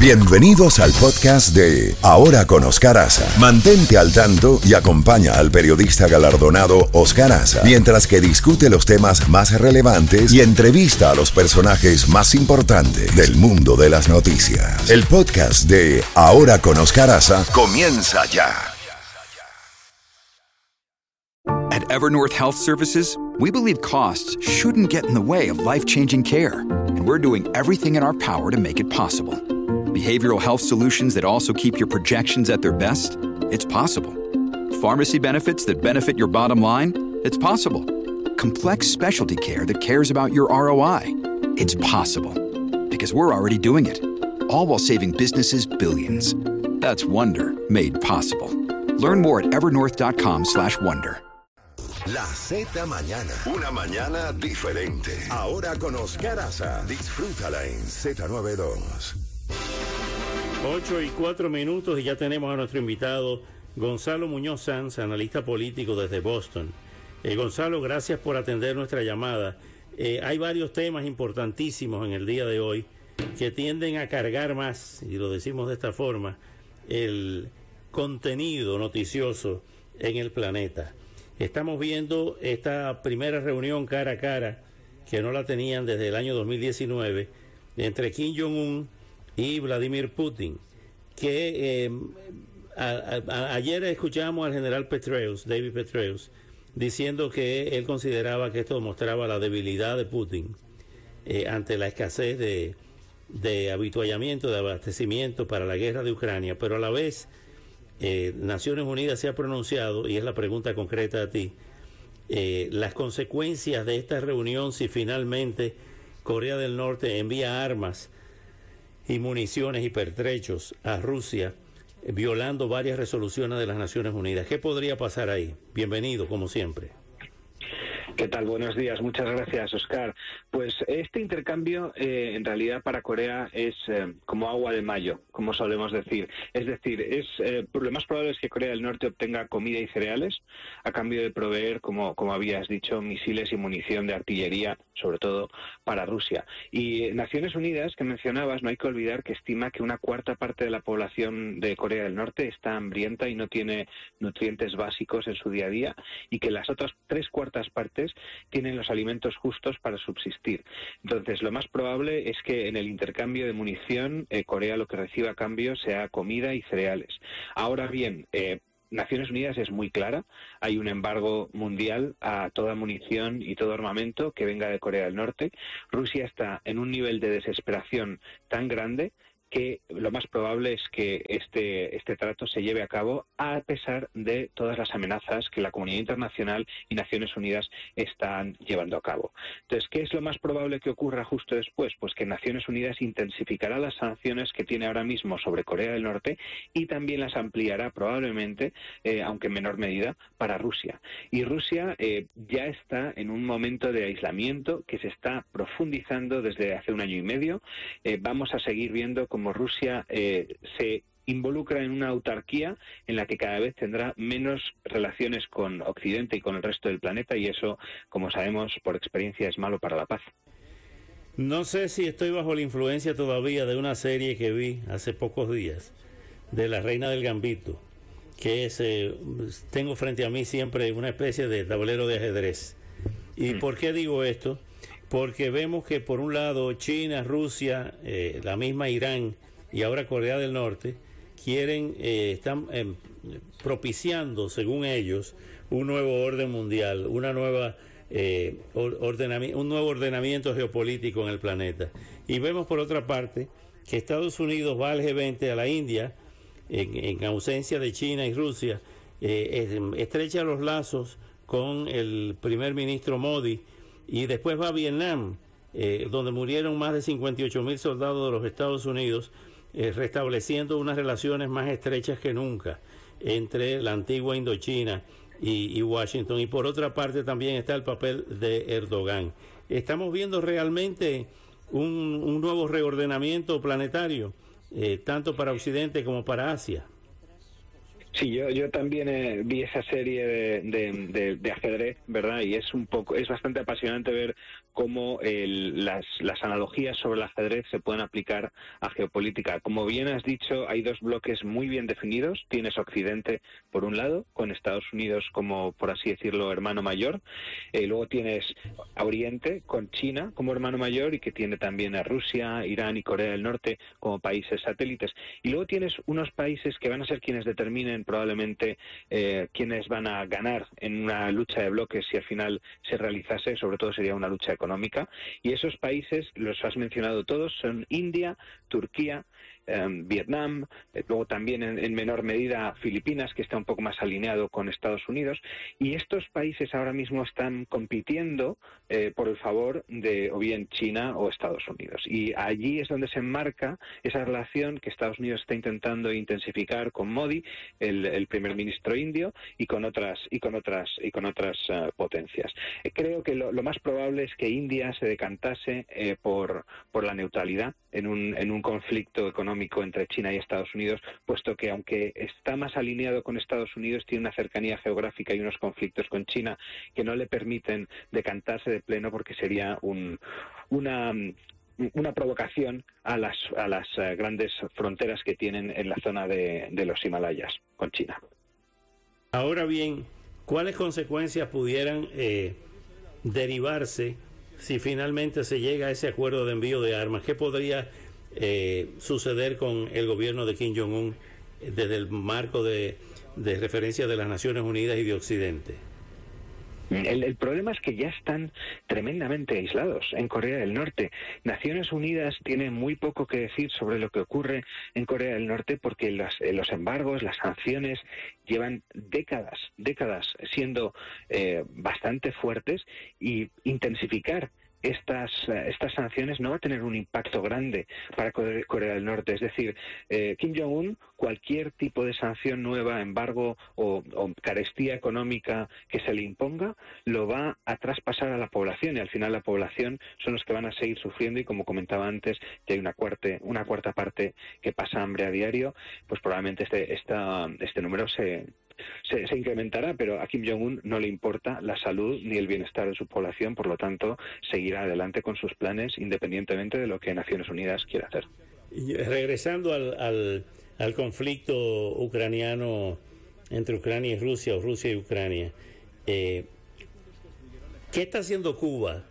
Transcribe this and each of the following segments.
Bienvenidos al podcast de Ahora con Oscar Aza. Mantente al tanto y acompaña al periodista galardonado Oscar Aza mientras que discute los temas más relevantes y entrevista a los personajes más importantes del mundo de las noticias. El podcast de Ahora con Oscar Aza comienza ya. At Evernorth Health Services, we believe costs shouldn't get in the way of life-changing care, and we're doing everything in our power to make it possible. Behavioral health solutions that also keep your projections at their best? It's possible. Pharmacy benefits that benefit your bottom line? It's possible. Complex specialty care that cares about your ROI? It's possible. Because we're already doing it. All while saving businesses billions. That's Wonder made possible. Learn more at evernorth.com/wonder. La Z Mañana. Una mañana diferente. Ahora con Oscar Aza. Disfrútala en Z92. 8 y 4 minutos y ya tenemos a nuestro invitado Gonzalo Muñoz Sanz, analista político desde Boston. Eh, Gonzalo, gracias por atender nuestra llamada. Eh, hay varios temas importantísimos en el día de hoy que tienden a cargar más, y lo decimos de esta forma, el contenido noticioso en el planeta. Estamos viendo esta primera reunión cara a cara, que no la tenían desde el año 2019, entre Kim Jong-un y Vladimir Putin, que eh, ayer escuchamos al general Petraeus, David Petraeus, diciendo que él consideraba que esto mostraba la debilidad de Putin eh, ante la escasez de, de habituallamiento, de abastecimiento para la guerra de Ucrania, pero a la vez eh, Naciones Unidas se ha pronunciado, y es la pregunta concreta a ti, las consecuencias de esta reunión si finalmente Corea del Norte envía armas y municiones y pertrechos a Rusia, violando varias resoluciones de las Naciones Unidas. ¿Qué podría pasar ahí? Bienvenido, como siempre. ¿Qué tal? Buenos días. Muchas gracias, Oscar. Pues este intercambio eh, en realidad para Corea es eh, como agua de mayo, como solemos decir. Es decir, es eh, lo más probable es que Corea del Norte obtenga comida y cereales a cambio de proveer, como, como habías dicho, misiles y munición de artillería, sobre todo para Rusia. Y Naciones Unidas, que mencionabas, no hay que olvidar que estima que una cuarta parte de la población de Corea del Norte está hambrienta y no tiene nutrientes básicos en su día a día y que las otras tres cuartas partes tienen los alimentos justos para subsistir. Entonces, lo más probable es que en el intercambio de munición, eh, Corea lo que reciba a cambio sea comida y cereales. Ahora bien, eh, Naciones Unidas es muy clara, hay un embargo mundial a toda munición y todo armamento que venga de Corea del Norte. Rusia está en un nivel de desesperación tan grande que lo más probable es que este, este trato se lleve a cabo a pesar de todas las amenazas que la comunidad internacional y Naciones Unidas están llevando a cabo. Entonces, ¿qué es lo más probable que ocurra justo después? Pues que Naciones Unidas intensificará las sanciones que tiene ahora mismo sobre Corea del Norte y también las ampliará probablemente, eh, aunque en menor medida, para Rusia. Y Rusia eh, ya está en un momento de aislamiento que se está profundizando desde hace un año y medio. Eh, vamos a seguir viendo cómo Rusia eh, se involucra en una autarquía en la que cada vez tendrá menos relaciones con Occidente y con el resto del planeta y eso, como sabemos por experiencia, es malo para la paz. No sé si estoy bajo la influencia todavía de una serie que vi hace pocos días, de La Reina del Gambito, que es, eh, tengo frente a mí siempre una especie de tablero de ajedrez. ¿Y por qué digo esto? Porque vemos que por un lado China, Rusia, eh, la misma Irán y ahora Corea del Norte quieren, eh, están eh, propiciando, según ellos, un nuevo orden mundial, una nueva eh, or- ordenami- un nuevo ordenamiento geopolítico en el planeta. Y vemos por otra parte que Estados Unidos va al G20 a la India, en, en ausencia de China y Rusia, eh, es- estrecha los lazos con el primer ministro Modi y después va a Vietnam, eh, donde murieron más de 58 mil soldados de los Estados Unidos, eh, restableciendo unas relaciones más estrechas que nunca entre la antigua Indochina y, Washington. Y por otra parte también está el papel de Erdogan. Estamos viendo realmente un, un nuevo reordenamiento planetario, eh, tanto para Occidente como para Asia. Sí, yo, yo también eh, vi esa serie de, de, ajedrez, ¿verdad? Y es un poco, es bastante apasionante ver cómo las, las analogías sobre el ajedrez se pueden aplicar a geopolítica. Como bien has dicho, hay dos bloques muy bien definidos. Tienes Occidente, por un lado, con Estados Unidos como, por así decirlo, hermano mayor. Eh, luego tienes Oriente, con China como hermano mayor y que tiene también a Rusia, Irán y Corea del Norte como países satélites. Y luego tienes unos países que van a ser quienes determinen probablemente eh, quienes van a ganar en una lucha de bloques si al final se realizase, sobre todo sería una lucha económica. Y esos países, los has mencionado todos, son India, Turquía, Vietnam, eh, luego también en, menor medida Filipinas, que está un poco más alineado con Estados Unidos, y estos países ahora mismo están compitiendo eh, por el favor de o bien China o Estados Unidos. Y allí es donde se enmarca esa relación que Estados Unidos está intentando intensificar con Modi, el, primer ministro indio, y con otras y con otras y con otras eh, potencias. creo que lo, más probable es que India se decantase por por la neutralidad en un en un conflicto económico entre China y Estados Unidos, puesto que aunque está más alineado con Estados Unidos, tiene una cercanía geográfica y unos conflictos con China que no le permiten decantarse de pleno porque sería una una provocación a las, a las eh, grandes fronteras que tienen en la zona de, los Himalayas con China. Ahora bien, ¿cuáles consecuencias pudieran eh, derivarse si finalmente se llega a ese acuerdo de envío de armas? ¿Qué podría eh, suceder con el gobierno de Kim Jong-un desde el marco de, referencia de las Naciones Unidas y de Occidente? El, problema es que ya están tremendamente aislados en Corea del Norte. Naciones Unidas tiene muy poco que decir sobre lo que ocurre en Corea del Norte porque los, eh, los embargos, las sanciones llevan décadas, décadas siendo eh, bastante fuertes y intensificar estas, eh, estas sanciones no va a tener un impacto grande para Corea del Norte. Es decir, eh, Kim Jong-un, cualquier tipo de sanción nueva, embargo o, carestía económica que se le imponga, lo va a traspasar a la población y al final la población son los que van a seguir sufriendo y como comentaba antes, que hay una cuarta, una cuarta parte que pasa hambre a diario, pues probablemente este, esta, este número se, se, incrementará, pero a Kim Jong-un no le importa la salud ni el bienestar de su población, por lo tanto, seguirá adelante con sus planes independientemente de lo que Naciones Unidas quiera hacer. regresando al, al, conflicto ucraniano entre Ucrania y Rusia o Rusia y Ucrania, eh, ¿qué está haciendo Cuba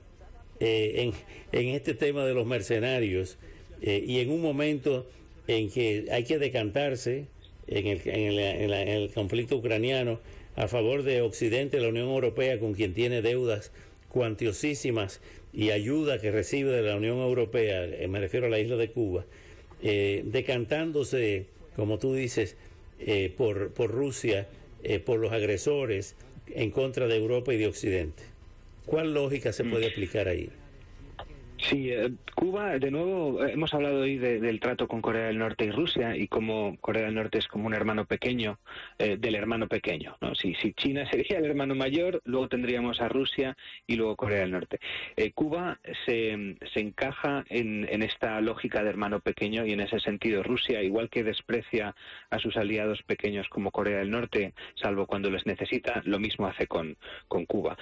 eh, en, en, este tema de los mercenarios eh, y en un momento en que hay que decantarse en el, en, el, conflicto ucraniano a favor de Occidente, la Unión Europea, con quien tiene deudas cuantiosísimas y ayuda que recibe de la Unión Europea, eh, me refiero a la isla de Cuba, eh, decantándose, como tú dices, eh, por, por Rusia, por los agresores en contra de Europa y de Occidente. ¿Cuál lógica se puede mm. aplicar ahí? Sí, eh, Cuba, de nuevo, eh, hemos hablado hoy del trato con Corea del Norte y Rusia y cómo Corea del Norte es como un hermano pequeño eh, del hermano pequeño. ¿no? Si, si, China sería el hermano mayor, luego tendríamos a Rusia y luego Corea del Norte. Cuba se, se encaja en, en, esta lógica de hermano pequeño y en ese sentido Rusia, igual que desprecia a sus aliados pequeños como Corea del Norte, salvo cuando les necesita, lo mismo hace con, con Cuba.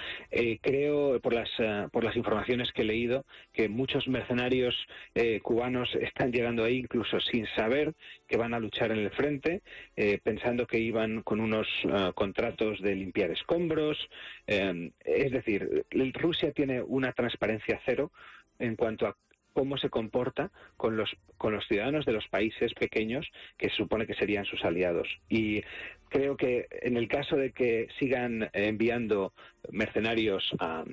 creo, por las, por las informaciones que he leído, que muchos mercenarios eh, cubanos están llegando ahí incluso sin saber que van a luchar en el frente, eh, pensando que iban con unos ah, contratos de limpiar escombros. Eh, es decir, Rusia tiene una transparencia cero en cuanto a cómo se comporta con los, con los ciudadanos de los países pequeños que se supone que serían sus aliados. Y creo que en el caso de que sigan enviando mercenarios a,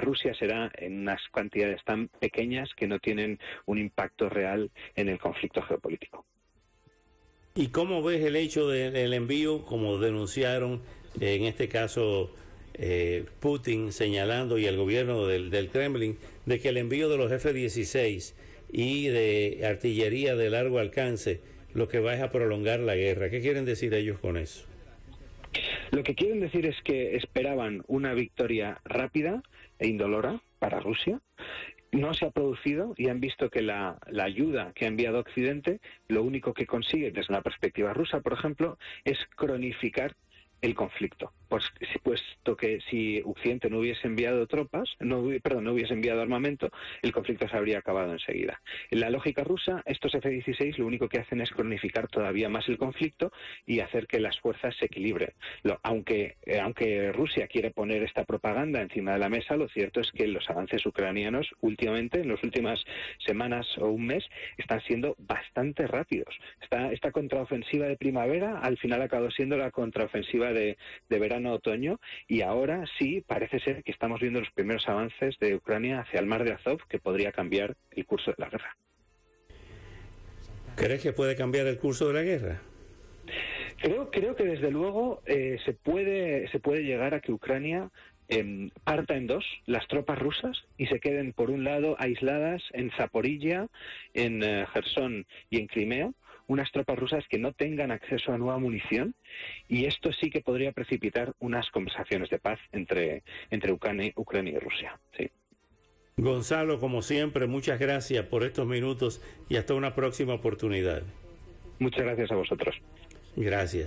Rusia será en unas cantidades tan pequeñas que no tienen un impacto real en el conflicto geopolítico. ¿Y cómo ves el hecho del envío, como denunciaron en este caso eh, Putin señalando y el gobierno del, del, Kremlin de que el envío de los F-16 y de artillería de largo alcance lo que va es a prolongar la guerra. ¿Qué quieren decir ellos con eso? Lo que quieren decir es que esperaban una victoria rápida e indolora para Rusia no se ha producido y han visto que la, la, ayuda que ha enviado Occidente lo único que consigue desde una perspectiva rusa, por ejemplo, es cronificar el conflicto. Pues, puesto que si Occidente no hubiese enviado tropas, no, perdón, no hubiese enviado armamento, el conflicto se habría acabado enseguida. En la lógica rusa, estos F-16 lo único que hacen es cronificar todavía más el conflicto y hacer que las fuerzas se equilibren. Aunque, eh, aunque Rusia quiere poner esta propaganda encima de la mesa, lo cierto es que los avances ucranianos últimamente, en las últimas semanas o un mes, están siendo bastante rápidos. Esta, esta contraofensiva de primavera al final acabado siendo la contraofensiva de, de verano otoño y ahora sí parece ser que estamos viendo los primeros avances de Ucrania hacia el mar de Azov que podría cambiar el curso de la guerra. ¿Crees que puede cambiar el curso de la guerra? Creo, creo que desde luego eh, se puede se puede llegar a que Ucrania eh, parta en dos las tropas rusas y se queden por un lado aisladas en Zaporilla, en eh, Gerson y en Crimea, unas tropas rusas que no tengan acceso a nueva munición y esto sí que podría precipitar unas conversaciones de paz entre, entre Ucrania, Ucrania y Rusia. Sí. Gonzalo, como siempre, muchas gracias por estos minutos y hasta una próxima oportunidad. Muchas gracias a vosotros. Gracias.